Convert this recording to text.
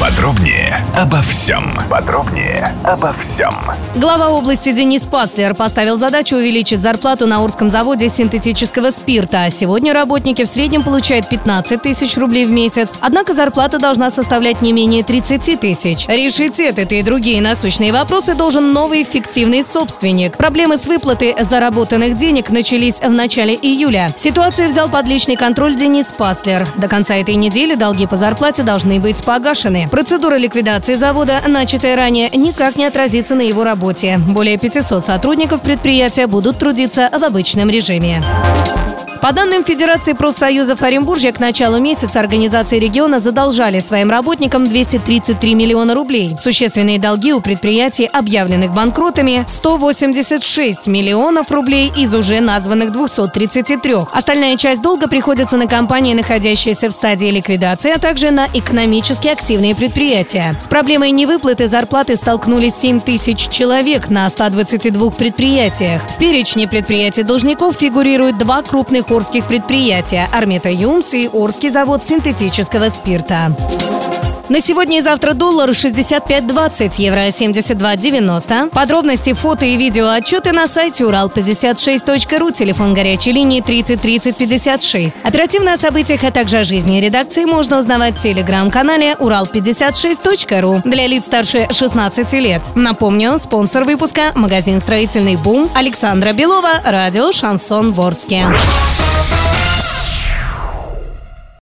Подробнее обо всем. Подробнее обо всем. Глава области Денис Паслер поставил задачу увеличить зарплату на Урском заводе синтетического спирта. Сегодня работники в среднем получают 15 тысяч рублей в месяц. Однако зарплата должна составлять не менее 30 тысяч. Решить этот и другие насущные вопросы должен новый эффективный собственник. Проблемы с выплатой заработанных денег начались в начале июля. Ситуацию взял под личный контроль Денис Паслер. До конца этой недели долги по зарплате должны быть погашены. Процедура ликвидации завода, начатая ранее, никак не отразится на его работе. Более 500 сотрудников предприятия будут трудиться в обычном режиме. По данным Федерации профсоюзов Оренбуржья, к началу месяца организации региона задолжали своим работникам 233 миллиона рублей. Существенные долги у предприятий, объявленных банкротами, 186 миллионов рублей из уже названных 233. Остальная часть долга приходится на компании, находящиеся в стадии ликвидации, а также на экономически активные предприятия. С проблемой невыплаты зарплаты столкнулись 7 тысяч человек на 122 предприятиях. В перечне предприятий должников фигурируют два крупных орских предприятия – Армета Юмс и Орский завод синтетического спирта. На сегодня и завтра доллар 65.20, евро 72.90. Подробности, фото и видео отчеты на сайте урал56.ру, телефон горячей линии 30 30 56. Оперативно о событиях, а также о жизни редакции можно узнавать в телеграм-канале урал56.ру для лиц старше 16 лет. Напомню, спонсор выпуска – магазин «Строительный бум» Александра Белова, радио «Шансон Ворске».